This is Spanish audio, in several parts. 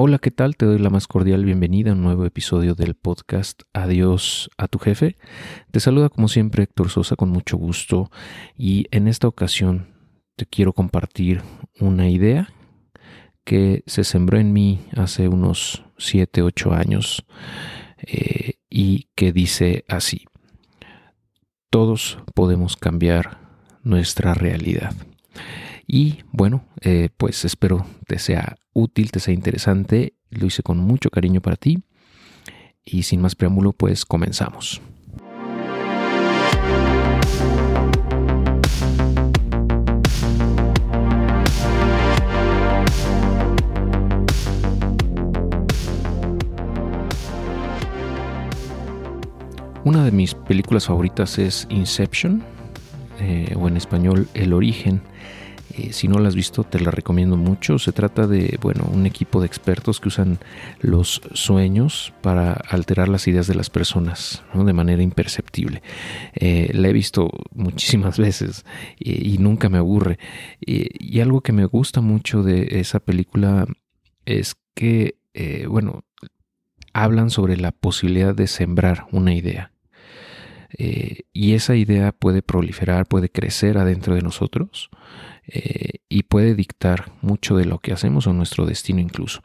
Hola, ¿qué tal? Te doy la más cordial bienvenida a un nuevo episodio del podcast Adiós a tu jefe. Te saluda como siempre Héctor Sosa con mucho gusto y en esta ocasión te quiero compartir una idea que se sembró en mí hace unos 7, 8 años eh, y que dice así, todos podemos cambiar nuestra realidad. Y bueno, eh, pues espero te sea útil, te sea interesante. Lo hice con mucho cariño para ti. Y sin más preámbulo, pues comenzamos. Una de mis películas favoritas es Inception, eh, o en español El origen. Eh, si no la has visto, te la recomiendo mucho. Se trata de, bueno, un equipo de expertos que usan los sueños para alterar las ideas de las personas de manera imperceptible. Eh, la he visto muchísimas veces y, nunca me aburre. Y, algo que me gusta mucho de esa película es que, eh, bueno, hablan sobre la posibilidad de sembrar una idea. y esa idea puede proliferar, puede crecer adentro de nosotros eh, y puede dictar mucho de lo que hacemos o nuestro destino incluso.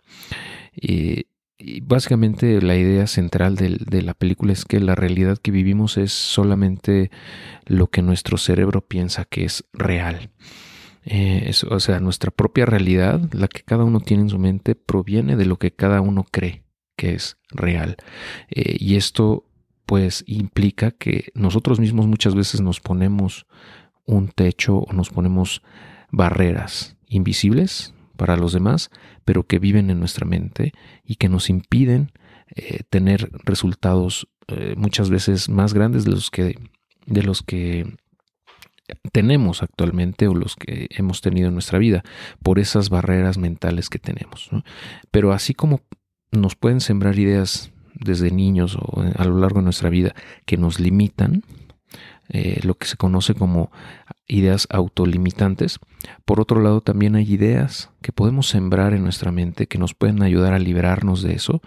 y básicamente la idea central de, la película es que la realidad que vivimos es solamente lo que nuestro cerebro piensa que es real. Eh, o sea, nuestra propia realidad, la que cada uno tiene en su mente, proviene de lo que cada uno cree que es real. Eh, y esto pues implica que nosotros mismos muchas veces nos ponemos un techo o nos ponemos barreras invisibles para los demás, pero que viven en nuestra mente y que nos impiden eh, tener resultados eh, muchas veces más grandes de los que de los que tenemos actualmente o los que hemos tenido en nuestra vida por esas barreras mentales que tenemos. Pero así como nos pueden sembrar ideas desde niños o a lo largo de nuestra vida que nos limitan, eh, lo que se conoce como ideas autolimitantes. Por otro lado, también hay ideas que podemos sembrar en nuestra mente que nos pueden ayudar a liberarnos de eso,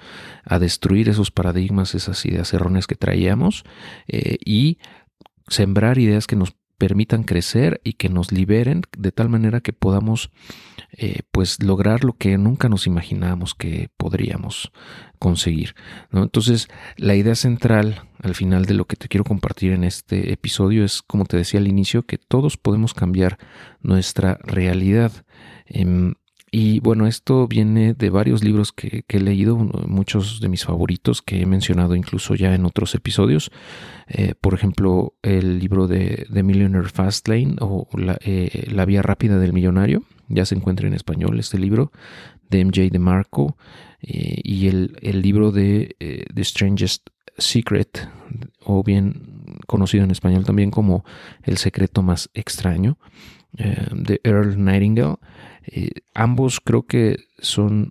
a destruir esos paradigmas, esas ideas erróneas que traíamos eh, y sembrar ideas que nos permitan crecer y que nos liberen de tal manera que podamos eh, pues lograr lo que nunca nos imaginábamos que podríamos conseguir. Entonces la idea central al final de lo que te quiero compartir en este episodio es como te decía al inicio que todos podemos cambiar nuestra realidad. Em, y bueno, esto viene de varios libros que, he leído, muchos de mis favoritos que he mencionado incluso ya en otros episodios. Eh, por ejemplo, el libro de The Millionaire Fastlane o eh, la, Vía Rápida del Millonario. Ya se encuentra en español este libro de MJ DeMarco. Eh, y el, el, libro de The Strangest Secret, o bien conocido en español también como El secreto más extraño, de Earl Nightingale. Eh, ambos creo que son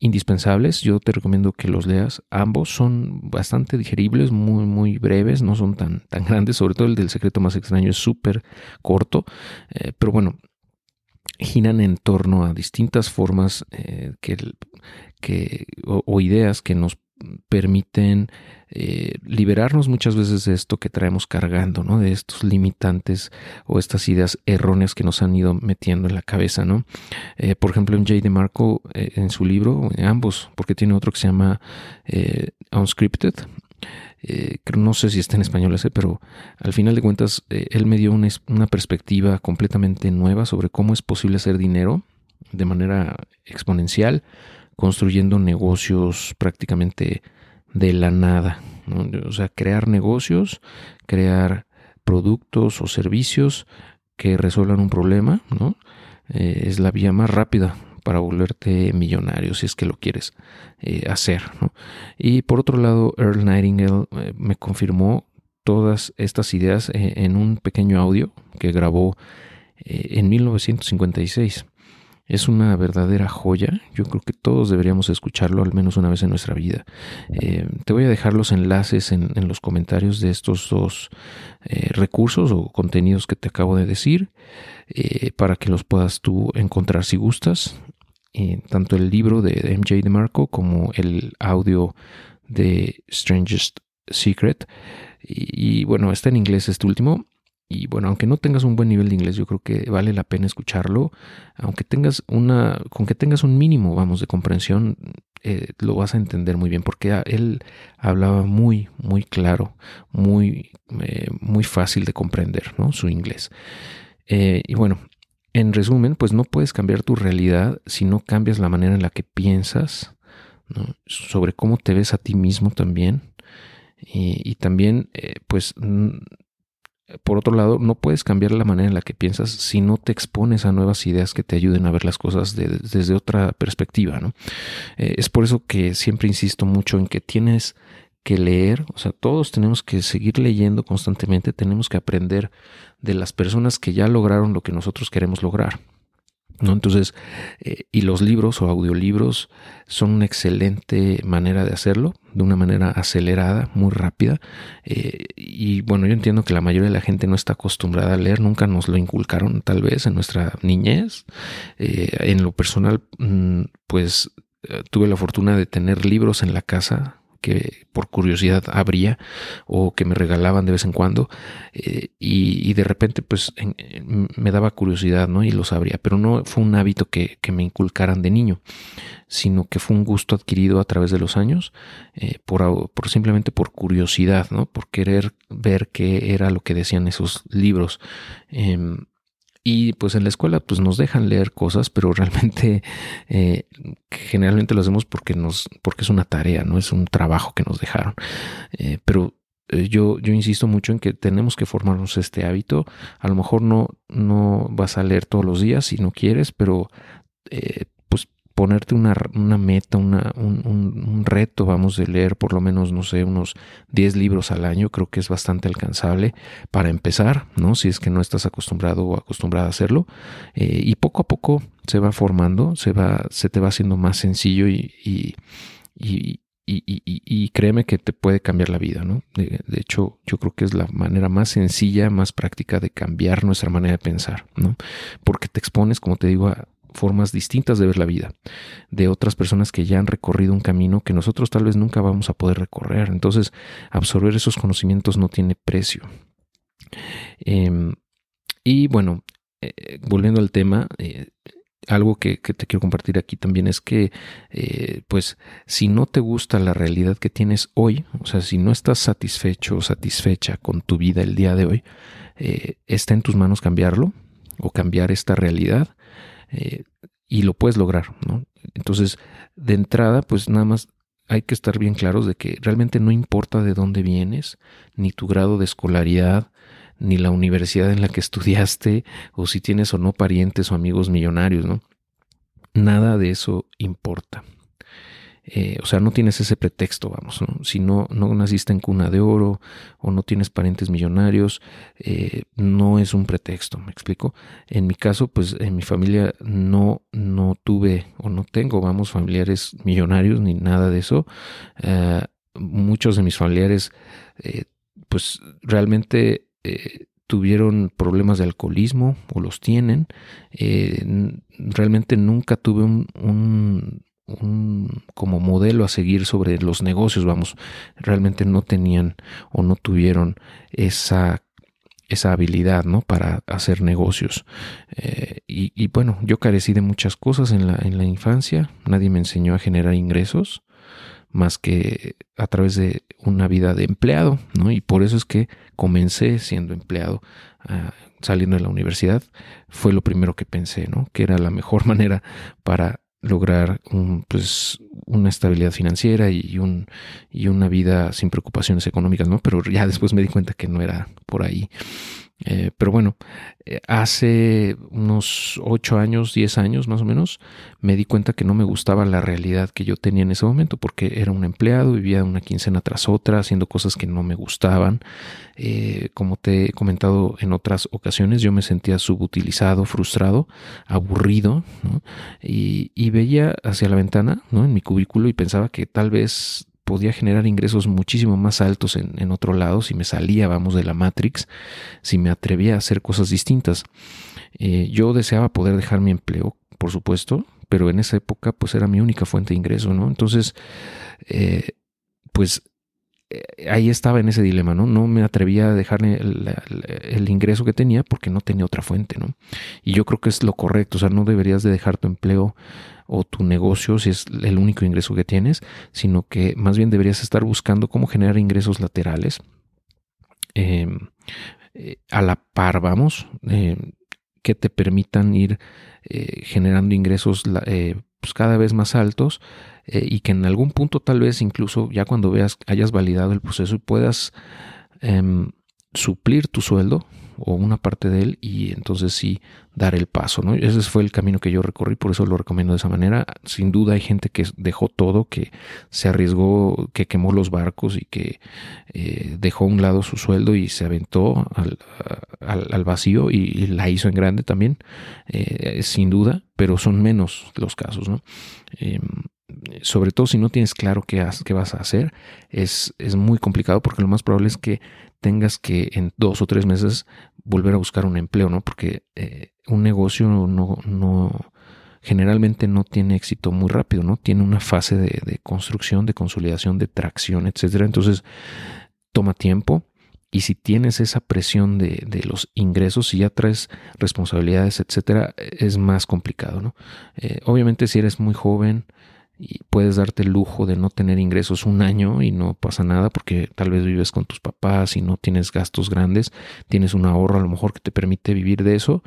indispensables. Yo te recomiendo que los leas. Ambos son bastante digeribles, muy, muy breves, no son tan, tan grandes. Sobre todo el del secreto más extraño es súper corto. Eh, pero bueno, giran en torno a distintas formas eh, que, que, o, ideas que nos permiten eh, liberarnos muchas veces de esto que traemos cargando, ¿no? De estos limitantes o estas ideas erróneas que nos han ido metiendo en la cabeza, ¿no? Eh, por ejemplo, en Jay DeMarco, eh, en su libro, ambos, porque tiene otro que se llama Unscripted, no sé si está en español ese, pero al final de cuentas él me dio una, perspectiva completamente nueva sobre cómo es posible hacer dinero de manera exponencial construyendo negocios prácticamente de la nada. O sea, crear negocios, crear productos o servicios que resuelvan un problema, ¿no? Eh, es la vía más rápida para volverte millonario si es que lo quieres eh, hacer. Y por otro lado, Earl Nightingale eh, me confirmó todas estas ideas en un pequeño audio que grabó en 1956. Es una verdadera joya. Yo creo que todos deberíamos escucharlo al menos una vez en nuestra vida. Eh, te voy a dejar los enlaces en, los comentarios de estos dos eh, recursos o contenidos que te acabo de decir eh, para que los puedas tú encontrar si gustas. tanto el libro de MJ DeMarco como el audio de Strangest Secret. Y, bueno, está en inglés este último. Y bueno, aunque no tengas un buen nivel de inglés, yo creo que vale la pena escucharlo. Aunque tengas una, con que tengas un mínimo, vamos, de comprensión, eh, lo vas a entender muy bien, porque él hablaba muy, muy claro, muy, eh, muy fácil de comprender, ¿no? Su inglés. Eh, y bueno, en resumen, pues no puedes cambiar tu realidad si no cambias la manera en la que piensas, sobre cómo te ves a ti mismo también. Y, también, pues, por otro lado, no puedes cambiar la manera en la que piensas si no te expones a nuevas ideas que te ayuden a ver las cosas desde otra perspectiva. ¿no? Eh, es por eso que siempre insisto mucho en que tienes que leer, o sea, todos tenemos que seguir leyendo constantemente, tenemos que aprender de las personas que ya lograron lo que nosotros queremos lograr. ¿No? Entonces, eh, y los libros o audiolibros son una excelente manera de hacerlo, de una manera acelerada, muy rápida. Eh, y bueno, yo entiendo que la mayoría de la gente no está acostumbrada a leer, nunca nos lo inculcaron tal vez en nuestra niñez. Eh, en lo personal, mm, pues tuve la fortuna de tener libros en la casa que por curiosidad abría o que me regalaban de vez en cuando eh, y, de repente pues me daba curiosidad no y los abría pero no fue un hábito que, me inculcaran de niño sino que fue un gusto adquirido a través de los años eh, por, por, simplemente por curiosidad no por querer ver qué era lo que decían esos libros. Em, y pues en la escuela pues nos dejan leer cosas, pero realmente eh, generalmente lo hacemos porque nos, porque es una tarea, no es un trabajo que nos dejaron. Eh, pero eh, yo, yo insisto mucho en que tenemos que formarnos este hábito. A lo mejor no, no vas a leer todos los días si no quieres, pero ponerte una, meta, una, un, reto, vamos, de leer por lo menos, no sé, unos 10 libros al año, creo que es bastante alcanzable para empezar, ¿no? Si es que no estás acostumbrado o acostumbrada a hacerlo. Eh, y poco a poco se va formando, se, va, se te va haciendo más sencillo y, y, y, y créeme que te puede cambiar la vida, ¿no? De, de, hecho, yo creo que es la manera más sencilla, más práctica de cambiar nuestra manera de pensar, ¿no? Porque te expones, como te digo, a, formas distintas de ver la vida, de otras personas que ya han recorrido un camino que nosotros tal vez nunca vamos a poder recorrer. Entonces, absorber esos conocimientos no tiene precio. Em, y bueno, eh, volviendo al tema, eh, algo que, te quiero compartir aquí también es que, eh, pues, si no te gusta la realidad que tienes hoy, o sea, si no estás satisfecho o satisfecha con tu vida el día de hoy, está en tus manos cambiarlo o cambiar esta realidad eh, y lo puedes lograr, ¿no? Entonces, de entrada, pues nada más hay que estar bien claros de que realmente no importa de dónde vienes, ni tu grado de escolaridad, ni la universidad en la que estudiaste, o si tienes o no parientes o amigos millonarios, ¿no? Nada de eso importa. Eh, o sea, no tienes ese pretexto, vamos, si no, no naciste en cuna de oro o no tienes parientes millonarios, eh, no es un pretexto, me explico. En mi caso, pues en mi familia no, no tuve o no tengo, vamos, familiares millonarios ni nada de eso. Eh, muchos de mis familiares, pues realmente tuvieron problemas de alcoholismo o los tienen. realmente nunca tuve un como modelo a seguir sobre los negocios, vamos, realmente no tenían o no tuvieron esa esa habilidad, ¿no? Para hacer negocios. Eh, y, bueno, yo carecí de muchas cosas en la, en la infancia. Nadie me enseñó a generar ingresos más que a través de una vida de empleado, ¿no? Y por eso es que comencé siendo empleado, ah, saliendo de la universidad. Fue lo primero que pensé, ¿no? Que era la mejor manera para lograr un, pues, una estabilidad financiera y, un, y una vida sin preocupaciones económicas, ¿no? Pero ya después me di cuenta que no era por ahí. Eh, pero bueno, eh, hace unos 8 años, 10 años más o menos, me di cuenta que no me gustaba la realidad que yo tenía en ese momento, porque era un empleado, vivía una quincena tras otra, haciendo cosas que no me gustaban. Eh, como te he comentado en otras ocasiones, yo me sentía subutilizado, frustrado, aburrido, y, y, veía hacia la ventana, ¿no? en mi cubículo, y pensaba que tal vez podía generar ingresos muchísimo más altos en, otro lado si me salía, vamos, de la Matrix, si me atrevía a hacer cosas distintas. Eh, yo deseaba poder dejar mi empleo, por supuesto, Pero en esa época pues era mi única fuente de ingreso, ¿no? Entonces, eh, pues eh, ahí estaba en ese dilema, ¿no? No me atrevía a dejarle el, ingreso que tenía porque no tenía otra fuente, ¿no? Y yo creo que es lo correcto, o sea, no deberías de dejar tu empleo o tu negocio si es el único ingreso que tienes, sino que más bien deberías estar buscando cómo generar ingresos laterales em, eh, a la par, vamos, em, que te permitan ir eh, generando ingresos pues cada vez más altos eh, y que en algún punto tal vez incluso ya cuando veas hayas validado el proceso puedas em, suplir tu sueldo o una parte de él y entonces sí dar el paso, ¿no? Ese fue el camino que yo recorrí, por eso lo recomiendo de esa manera. Sin duda hay gente que dejó todo, que se arriesgó, que quemó los barcos y que eh, dejó a un lado su sueldo y se aventó al, vacío y, la hizo en grande también, eh, sin duda, pero son menos los casos, ¿no? Em, sobre todo si no tienes claro qué, qué vas a hacer, es, es, muy complicado porque lo más probable es que tengas que en dos o tres meses volver a buscar un empleo, ¿no? Porque eh, un negocio no, no, generalmente no tiene éxito muy rápido, ¿no? Tiene una fase de, construcción, de consolidación, de tracción, etcétera. Entonces, toma tiempo. Y si tienes esa presión de, de, los ingresos, si ya traes responsabilidades, etcétera, es más complicado, ¿no? Eh, obviamente, si eres muy joven, y puedes darte el lujo de no tener ingresos un año y no pasa nada porque tal vez vives con tus papás y no tienes gastos grandes, tienes un ahorro a lo mejor que te permite vivir de eso,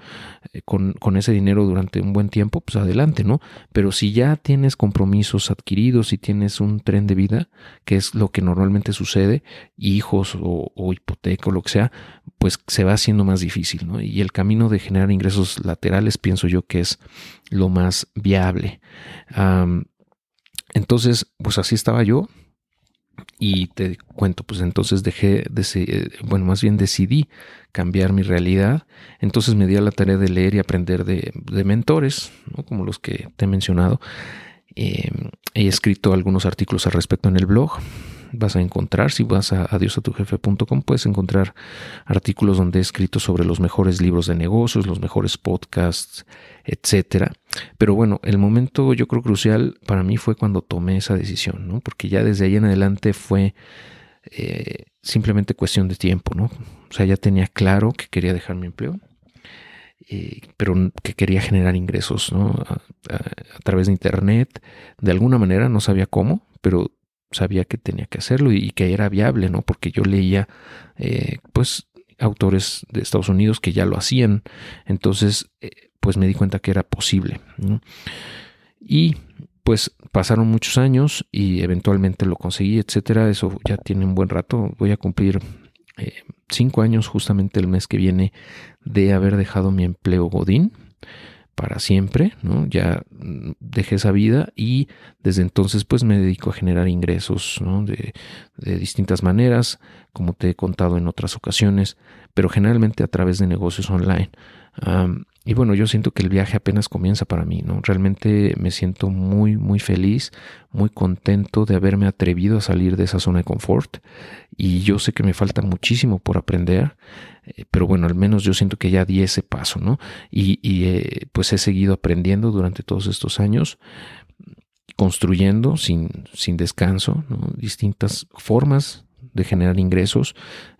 eh, con, ese dinero durante un buen tiempo, pues adelante, ¿no? Pero si ya tienes compromisos adquiridos y tienes un tren de vida, que es lo que normalmente sucede, hijos o, hipoteca o lo que sea, pues se va haciendo más difícil, ¿no? Y el camino de generar ingresos laterales pienso yo que es lo más viable. Entonces, pues así estaba yo. Y te cuento, pues entonces dejé, de, bueno, más bien decidí cambiar mi realidad. Entonces me di a la tarea de leer y aprender de, mentores, como los que te he mencionado. Em, he escrito algunos artículos al respecto en el blog vas a encontrar, si vas a adiosatujefe.com, puedes encontrar artículos donde he escrito sobre los mejores libros de negocios, los mejores podcasts, etcétera. Pero bueno, el momento yo creo crucial para mí fue cuando tomé esa decisión, ¿no? Porque ya desde ahí en adelante fue eh, simplemente cuestión de tiempo, ¿no? O sea, ya tenía claro que quería dejar mi empleo. Eh, pero que quería generar ingresos ¿no? a, través de internet de alguna manera no sabía cómo pero sabía que tenía que hacerlo y que era viable, ¿no? Porque yo leía, eh, pues, autores de Estados Unidos que ya lo hacían. Entonces, eh, pues me di cuenta que era posible. Y pues pasaron muchos años y eventualmente lo conseguí, etcétera. Eso ya tiene un buen rato. Voy a cumplir eh, cinco años justamente el mes que viene de haber dejado mi empleo Godín para siempre, ¿no? Ya mm, dejé esa vida y desde entonces pues me dedico a generar ingresos, ¿no? de, de, distintas maneras, como te he contado en otras ocasiones, pero generalmente a través de negocios online. Y bueno, yo siento que el viaje apenas comienza para mí, ¿no? Realmente me siento muy, muy feliz, muy contento de haberme atrevido a salir de esa zona de confort. Y yo sé que me falta muchísimo por aprender, eh, pero bueno, al menos yo siento que ya di ese paso, ¿no? Y, eh, pues he seguido aprendiendo durante todos estos años, construyendo sin, sin descanso, distintas formas de generar ingresos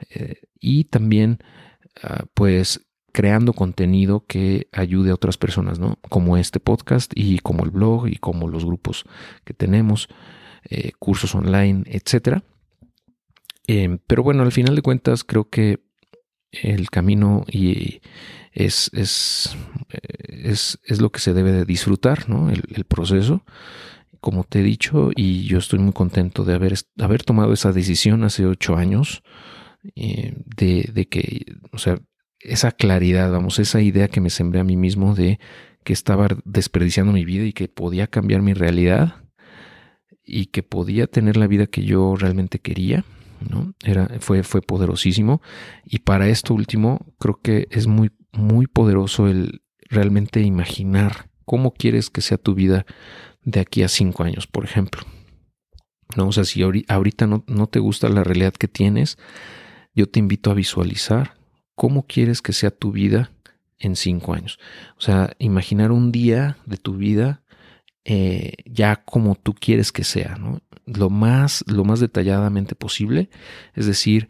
eh, y también, ah, pues, creando contenido que ayude a otras personas, ¿no? Como este podcast y como el blog y como los grupos que tenemos, eh, cursos online, etcétera. Em, pero bueno, al final de cuentas creo que el camino y es, es, eh, es, es lo que se debe de disfrutar, ¿no? El, proceso, como te he dicho, y yo estoy muy contento de haber, haber tomado esa decisión hace ocho años, eh, de, de, que, o sea, esa claridad, vamos, esa idea que me sembré a mí mismo de que estaba desperdiciando mi vida y que podía cambiar mi realidad y que podía tener la vida que yo realmente quería, ¿no? Era, fue, fue poderosísimo. Y para esto último, creo que es muy, muy poderoso el realmente imaginar cómo quieres que sea tu vida de aquí a cinco años, por ejemplo. ¿No? O sea, si ahorita no, no te gusta la realidad que tienes, yo te invito a visualizar cómo quieres que sea tu vida en cinco años. O sea, imaginar un día de tu vida eh, ya como tú quieres que sea, ¿no? Lo más, lo más detalladamente posible, es decir,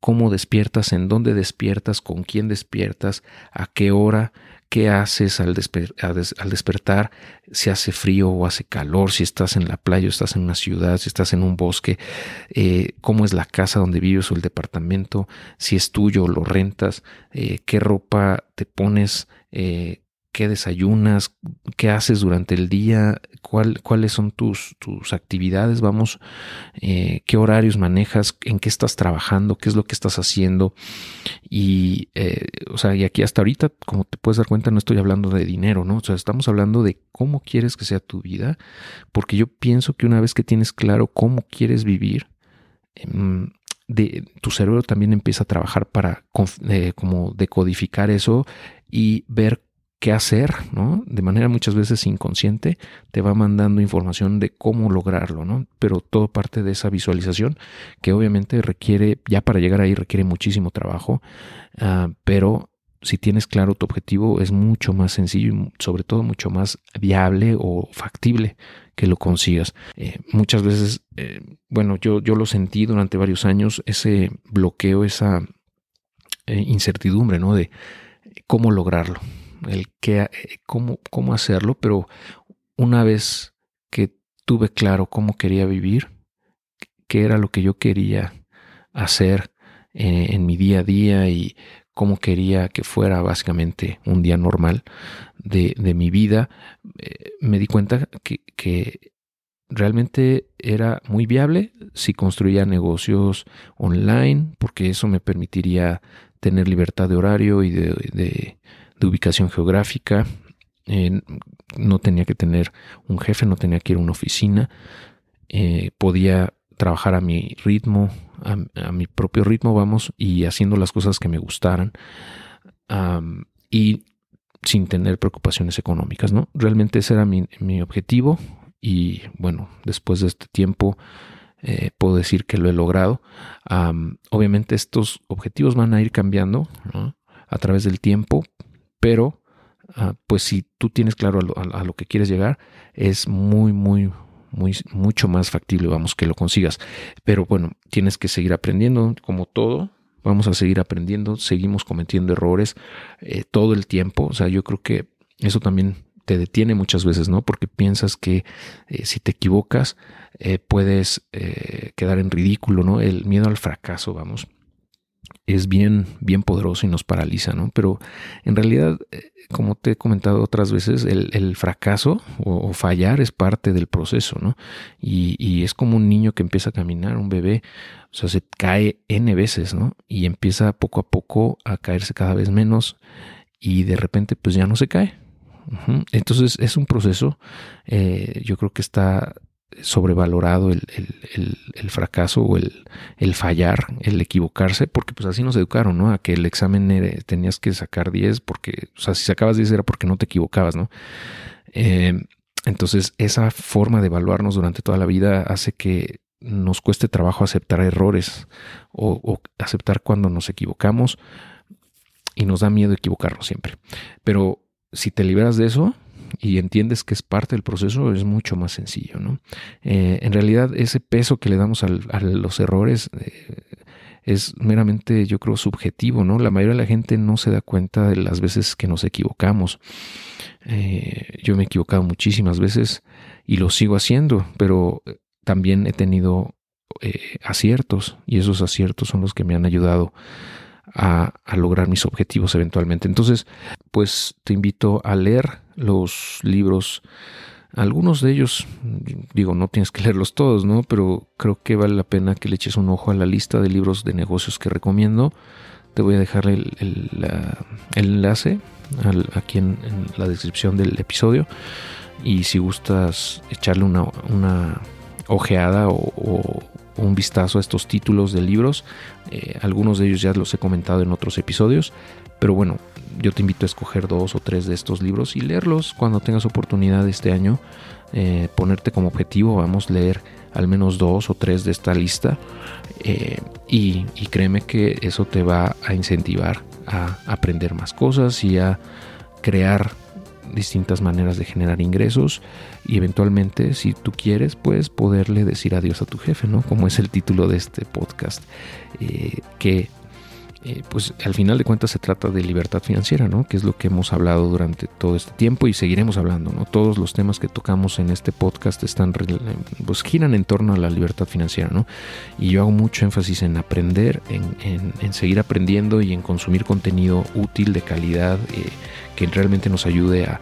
cómo despiertas, en dónde despiertas, con quién despiertas, a qué hora, qué haces al, despertar, si hace frío o hace calor, si estás en la playa o estás en una ciudad, si estás en un bosque, eh, cómo es la casa donde vives o el departamento, si es tuyo o lo rentas, eh, qué ropa te pones, eh, qué desayunas, qué haces durante el día, cuáles son tus, tus actividades, vamos, eh, qué horarios manejas, en qué estás trabajando, qué es lo que estás haciendo. Y, eh, o sea, y aquí hasta ahorita, como te puedes dar cuenta, no estoy hablando de dinero, ¿no? O sea, estamos hablando de cómo quieres que sea tu vida, porque yo pienso que una vez que tienes claro cómo quieres vivir, em, de, tu cerebro también empieza a trabajar para eh, como decodificar eso y ver qué hacer, ¿no? De manera muchas veces inconsciente, te va mandando información de cómo lograrlo, ¿no? Pero todo parte de esa visualización que obviamente requiere, ya para llegar ahí requiere muchísimo trabajo, ah, pero si tienes claro tu objetivo es mucho más sencillo y sobre todo mucho más viable o factible que lo consigas. Eh, muchas veces, eh, bueno, yo, yo lo sentí durante varios años, ese bloqueo, esa eh, incertidumbre, ¿no? De cómo lograrlo el que, eh, cómo, cómo hacerlo, pero una vez que tuve claro cómo quería vivir, qué era lo que yo quería hacer eh, en mi día a día y cómo quería que fuera básicamente un día normal de, mi vida, eh, me di cuenta que, que, realmente era muy viable si construía negocios online, porque eso me permitiría tener libertad de horario y de, de ubicación geográfica. Eh, no tenía que tener un jefe, no tenía que ir a una oficina. Eh, podía trabajar a mi ritmo, a, mi propio ritmo, vamos, y haciendo las cosas que me gustaran. y sin tener preocupaciones económicas, ¿no? Realmente ese era mi, objetivo y bueno, después de este tiempo eh, puedo decir que lo he logrado. obviamente estos objetivos van a ir cambiando a través del tiempo, pero ah, pues si tú tienes claro a lo, que quieres llegar, es muy, muy, muy, mucho más factible, vamos, que lo consigas. Pero bueno, tienes que seguir aprendiendo, como todo, vamos a seguir aprendiendo, seguimos cometiendo errores eh, todo el tiempo, o sea, yo creo que eso también te detiene muchas veces, ¿no? Porque piensas que eh, si te equivocas eh, puedes quedar en ridículo, ¿no? El miedo al fracaso, vamos es bien, bien poderoso y nos paraliza, ¿no? Pero en realidad, eh, como te he comentado otras veces, el, fracaso o, fallar es parte del proceso, ¿no? Y, es como un niño que empieza a caminar, un bebé, o sea, se cae N veces, ¿no? Y empieza poco a poco a caerse cada vez menos y de repente pues ya no se cae. Entonces es un proceso, eh, yo creo que está sobrevalorado el, fracaso o el, fallar, el equivocarse, porque pues así nos educaron, ¿no? A que el examen tenías que sacar 10 porque, o sea, si sacabas 10 era porque no te equivocabas, ¿no? Eh, entonces esa forma de evaluarnos durante toda la vida hace que nos cueste trabajo aceptar errores o, o aceptar cuando nos equivocamos y nos da miedo equivocarnos siempre. Pero si te liberas de eso, y entiendes que es parte del proceso, es mucho más sencillo. ¿no? Eh, en realidad, ese peso que le damos a los errores eh, es meramente, yo creo, subjetivo. ¿no? La mayoría de la gente no se da cuenta de las veces que nos equivocamos. Eh, yo me he equivocado muchísimas veces y lo sigo haciendo, pero también he tenido aciertos y esos aciertos son los que me han ayudado a, lograr mis objetivos eventualmente. Entonces, pues te invito a leer los libros. Algunos de ellos, digo, no tienes que leerlos todos, ¿no? Pero creo que vale la pena que le eches un ojo a la lista de libros de negocios que recomiendo. Te voy a dejar el, enlace aquí en, la descripción del episodio. Y si gustas echarle una, ojeada o, un vistazo a estos títulos de libros. Eh, algunos de ellos ya los he comentado en otros episodios, pero bueno, yo te invito a escoger dos o tres de estos libros y leerlos cuando tengas oportunidad este año. Eh, ponerte como objetivo, vamos a leer al menos dos o tres de esta lista eh, y, créeme que eso te va a incentivar a aprender más cosas y a crear distintas maneras de generar ingresos y eventualmente, si tú quieres, pues poderle decir adiós a tu jefe, ¿no? Como es el título de este podcast, eh, que eh, pues al final de cuentas se trata de libertad financiera, ¿no? Que es lo que hemos hablado durante todo este tiempo y seguiremos hablando, ¿no? Todos los temas que tocamos en este podcast están, pues giran en torno a la libertad financiera, ¿no? Y yo hago mucho énfasis en aprender, en, seguir aprendiendo y en consumir contenido útil, de calidad, eh, que realmente nos ayude a,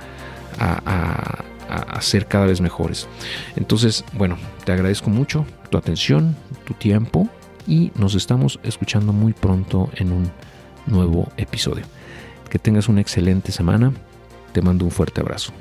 a, a ser cada vez mejores. Entonces, bueno, te agradezco mucho tu atención, tu tiempo y nos estamos escuchando muy pronto en un nuevo episodio. Que tengas una excelente semana. Te mando un fuerte abrazo.